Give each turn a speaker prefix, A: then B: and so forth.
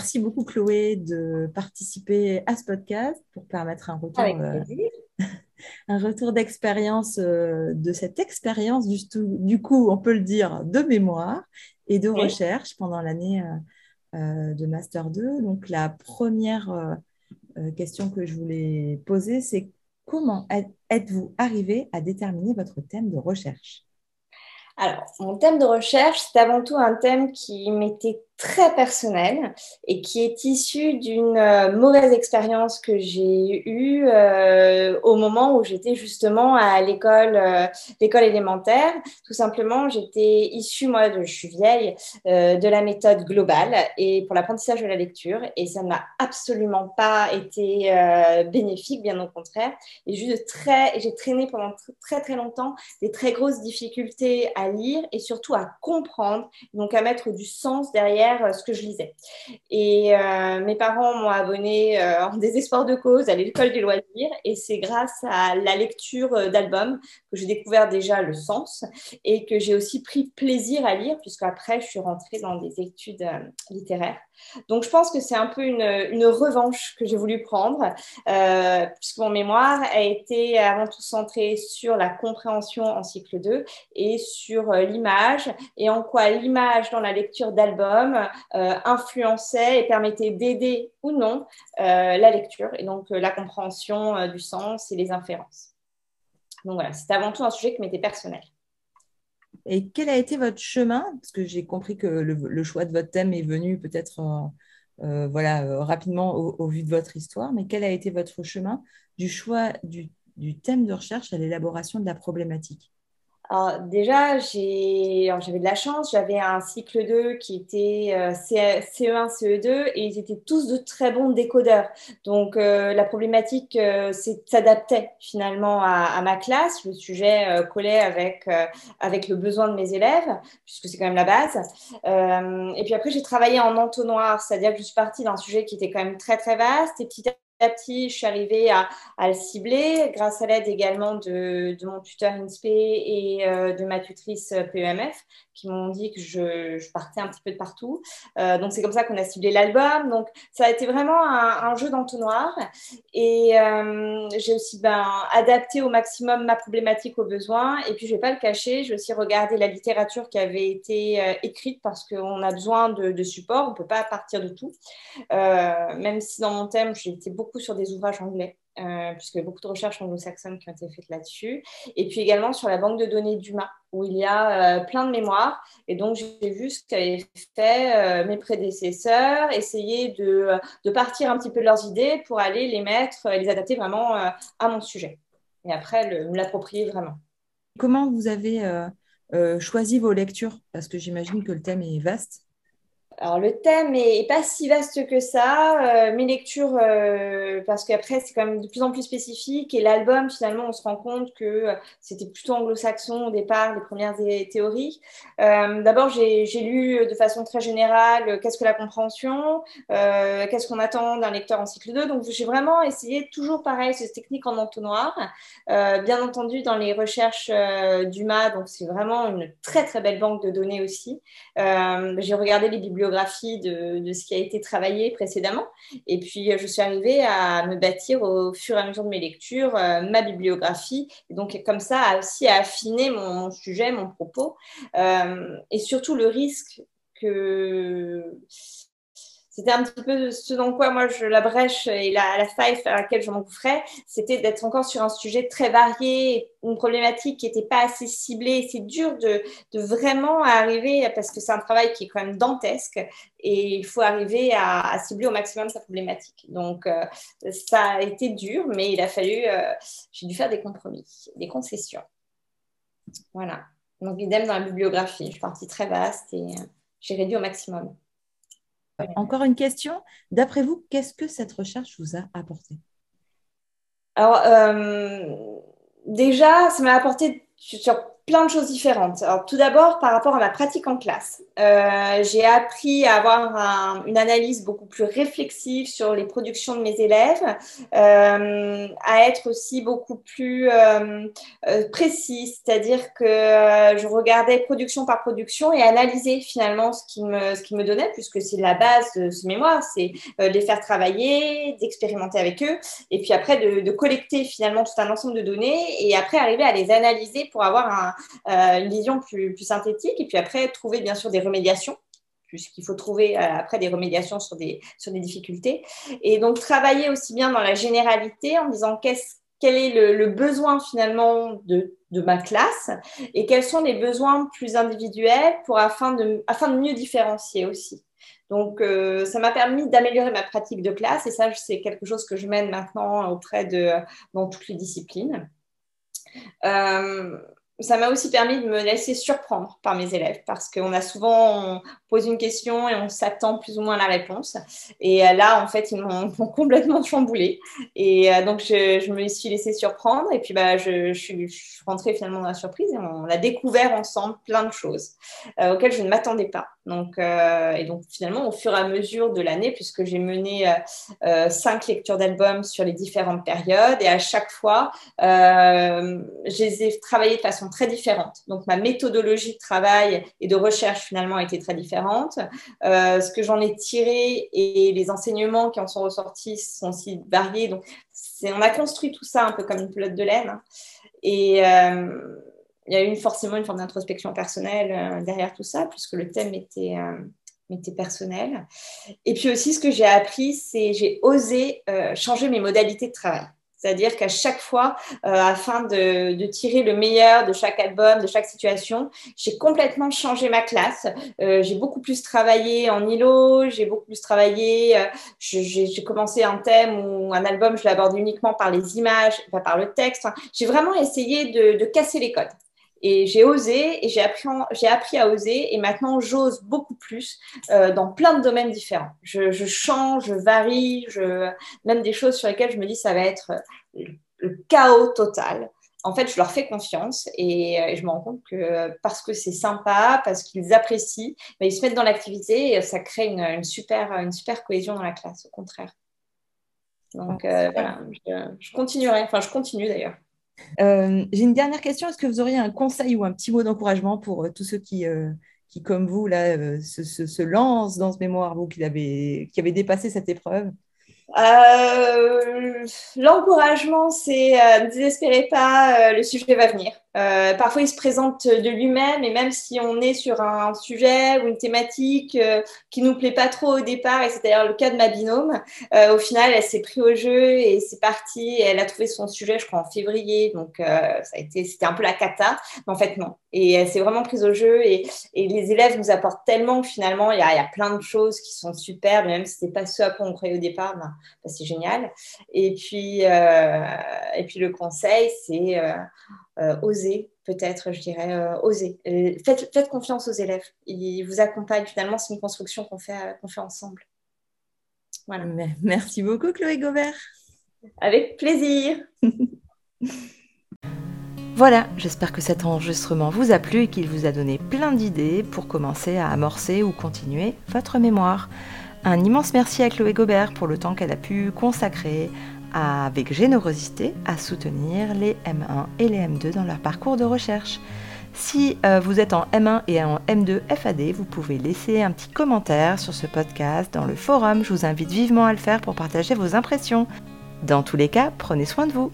A: merci beaucoup Chloé de participer à ce podcast pour permettre un retour, un retour d'expérience de cette expérience du, du, coup, on peut le dire, de mémoire et de recherche pendant l'année de Master 2. Donc la première question que je voulais poser, c'est comment êtes-vous arrivé à déterminer votre thème de recherche?
B: Alors, mon thème de recherche, c'est avant tout un thème qui m'était très personnel et qui est issu d'une euh, mauvaise expérience que j'ai eue euh, au moment où j'étais justement à l'école euh, l'école élémentaire. Tout simplement, j'étais issue, moi, de, je suis vieille, de la méthode globale et pour l'apprentissage de la lecture et ça ne m'a absolument pas été bénéfique, bien au contraire. Et juste très, j'ai traîné pendant très très longtemps des très grosses difficultés à lire et surtout à comprendre, donc à mettre du sens derrière euh, ce que je lisais. Et euh, mes parents m'ont abonné euh, en désespoir de cause à l'école des loisirs et c'est grâce à la lecture d'albums que j'ai découvert déjà le sens et que j'ai aussi pris plaisir à lire puisque après je suis rentrée dans des études littéraires. Donc, je pense que c'est un peu une, revanche que j'ai voulu prendre, puisque mon mémoire a été avant tout centré sur la compréhension en cycle 2 et sur l'image, et en quoi l'image dans la lecture d'albums euh, influençait et permettait d'aider ou non euh, la lecture, et donc la compréhension du sens et les inférences. Donc voilà, c'était avant tout un sujet qui m'était personnel.
A: Et quel a été votre chemin? Parce que j'ai compris que le, choix de votre thème est venu peut-être euh, euh, voilà, euh, rapidement au, vu de votre histoire, mais quel a été votre chemin? Du choix du thème de recherche à l'élaboration de la problématique?
B: Alors déjà, j'avais de la chance, j'avais un cycle 2 qui était CE1, CE2 et ils étaient tous de très bons décodeurs. Donc euh, la problématique euh, s'adaptait finalement à, ma classe, le sujet euh, collait avec, avec le besoin de mes élèves, puisque c'est quand même la base. et puis après, j'ai travaillé en entonnoir, c'est-à-dire que je suis partie d'un sujet qui était quand même très très vaste et petit à petit, je suis arrivée à, le cibler grâce à l'aide également de, mon tuteur INSPE et euh, de ma tutrice PEMF qui m'ont dit que je, partais un petit peu de partout. Euh, donc, c'est comme ça qu'on a ciblé l'album. Donc, ça a été vraiment un, jeu d'entonnoir. Et euh, j'ai aussi ben, adapté au maximum ma problématique aux besoins. Et puis, je vais pas le cacher, j'ai aussi regardé la littérature qui avait été écrite parce qu'on a besoin de, de support. On ne peut pas partir de tout. même si dans mon thème, j'ai été beaucoup sur des ouvrages anglais, euh, a beaucoup de recherches anglo-saxonnes qui ont été faites là-dessus. Et puis également sur la banque de données d'Uma, où il y a euh, plein de mémoires. Et donc, j'ai vu ce qu'avaient fait euh, mes prédécesseurs, essayer de, de, partir un petit peu de leurs idées pour aller les mettre, les adapter vraiment à mon sujet. Et après, me l'approprier vraiment.
A: Comment vous avez choisi vos lectures? Parce que j'imagine que le thème est vaste.
B: Alors, le thème est, pas si vaste que ça. Euh, mes lectures, euh, parce qu'après, c'est quand même de plus en plus spécifique. Et l'album, finalement, on se rend compte que euh, c'était plutôt anglo-saxon au départ, les premières théories. D'abord, j'ai lu de façon très générale qu'est-ce que la compréhension, qu'est-ce qu'on attend d'un lecteur en cycle 2. Donc, j'ai vraiment essayé, toujours pareil, cette technique en entonnoir. bien entendu, dans les recherches d'UMA, donc c'est vraiment une très, très belle banque de données aussi. j'ai regardé les bibliothèques de, ce qui a été travaillé précédemment. Et puis, je suis arrivée à me bâtir au fur et à mesure de mes lectures euh, ma bibliographie. Et donc, comme ça, aussi à affiner mon, sujet, mon propos. Euh, et surtout, le risque que c'était un petit peu ce dans quoi moi la brèche et la, la faille à laquelle je m'engouffrais, c'était d'être encore sur un sujet très varié, une problématique qui n'était pas assez ciblée. C'est dur de, de, vraiment arriver, parce que c'est un travail qui est quand même dantesque, et il faut arriver à, cibler au maximum sa problématique. Donc euh, ça a été dur, mais il a fallu, euh, j'ai dû faire des compromis, des concessions. Voilà. Donc idem dans la bibliographie, je suis partie très vaste et euh, j'ai réduit au maximum.
A: Encore une question. D'après vous, qu'est-ce que cette recherche vous a apporté?
B: Alors, euh, déjà, ça m'a apporté sur plein de choses différentes. Alors, tout d'abord, par rapport à ma pratique en classe, euh, j'ai appris à avoir une analyse beaucoup plus réflexive sur les productions de mes élèves, euh, à être aussi beaucoup plus euh, précise, c'est-à-dire que je regardais production par production et analysais finalement ce qui me, ce qui me donnait, puisque c'est la base de ce mémoire, c'est de les faire travailler, d'expérimenter avec eux, et puis après de, collecter finalement tout un ensemble de données, et après arriver à les analyser pour avoir un, euh, une vision plus, synthétique. Et puis après, trouver bien sûr des remédiations puisqu'il faut trouver euh, après des remédiations sur des, sur des difficultés. Et donc, travailler aussi bien dans la généralité en disant quel est le, besoin finalement de, de, ma classe et quels sont les besoins plus individuels pour, afin, de, afin de mieux différencier aussi. Donc, euh, ça m'a permis d'améliorer ma pratique de classe et ça, c'est quelque chose que je mène maintenant auprès de, dans toutes les disciplines. Euh, ça m'a aussi permis de me laisser surprendre par mes élèves parce qu'on a souvent pose une question et on s'attend plus ou moins à la réponse. Et euh, là, en fait, ils m'ont complètement chamboulé. Et euh, donc, je, me suis laissée surprendre. Et puis, bah, je, suis, rentrée finalement dans la surprise et on a découvert ensemble plein de choses euh, auxquelles je ne m'attendais pas. Donc, et donc, finalement, au fur et à mesure de l'année, puisque j'ai mené cinq lectures d'albums sur les différentes périodes, et à chaque fois, je les ai travaillées de façon très différente. Donc, ma méthodologie de travail et de recherche, finalement, était très différente euh, ce que j'en ai tiré et les enseignements qui en sont ressortis sont aussi variés. Donc, on a construit tout ça un peu comme une pelote de laine. Et euh, il y a eu forcément une forme d'introspection personnelle euh, derrière tout ça, puisque le thème était, était personnel. Et puis aussi, ce que j'ai appris, c'est j'ai osé changer mes modalités de travail. C'est-à-dire qu'à chaque fois, euh, afin de, tirer le meilleur de chaque album, de chaque situation, j'ai complètement changé ma classe. Euh, j'ai beaucoup plus travaillé en îlot, j'ai beaucoup plus travaillé. Euh, j'ai commencé un thème ou un album, je l'aborde uniquement par les images, pas par le texte. j'ai vraiment essayé de, casser les codes. Et j'ai osé et j'ai appris, j'ai appris à oser et maintenant j'ose beaucoup plus dans plein de domaines différents. Je, je, change, je varie, je, même des choses sur lesquelles je me dis ça va être le chaos total. En fait, je leur fais confiance et, euh, je me rends compte que parce que c'est sympa, parce qu'ils apprécient, bah, ils se mettent dans l'activité et ça crée une, super, une super cohésion dans la classe, au contraire. Donc euh, voilà, je, continuerai, enfin je continue d'ailleurs.
A: Euh, j'ai une dernière question. Est-ce que vous auriez un conseil ou un petit mot d'encouragement pour tous ceux qui, qui, comme vous, là, se, lancent dans ce mémoire, vous qui avez, qui avez dépassé cette épreuve?
B: Euh, L'encouragement, c'est euh, ne désespérez pas, euh, le sujet va venir. Euh, parfois, il se présente de lui-même, et même si on est sur un sujet ou une thématique euh, qui nous plaît pas trop au départ, et c'est d'ailleurs le cas de ma binôme, euh, au final, elle s'est pris au jeu et c'est parti. Elle a trouvé son sujet, je crois, en février, donc ça a été, c'était un peu la cata, mais en fait non. Et elle s'est vraiment prise au jeu, et, les élèves nous apportent tellement que finalement, il y a, il y a plein de choses qui sont superbes, même si c'était pas ce à quoi on croyait au départ, ben, ben c'est génial. Et puis, et puis le conseil, c'est euh, oser, peut-être, je dirais, euh, oser. Euh, faites, faites, confiance aux élèves. Ils vous accompagnent. Finalement, c'est une construction qu'on fait, qu'on fait ensemble.
A: Voilà. Merci beaucoup, Chloé Gobert.
B: Avec plaisir.
A: Voilà, j'espère que cet enregistrement vous a plu et qu'il vous a donné plein d'idées pour commencer à amorcer ou continuer votre mémoire. Un immense merci à Chloé Gobert pour le temps qu'elle a pu consacrer avec générosité à soutenir les M1 et les M2 dans leur parcours de recherche. Si euh, vous êtes en M1 et en M2 FAD, vous pouvez laisser un petit commentaire sur ce podcast dans le forum. Je vous invite vivement à le faire pour partager vos impressions. Dans tous les cas, prenez soin de vous.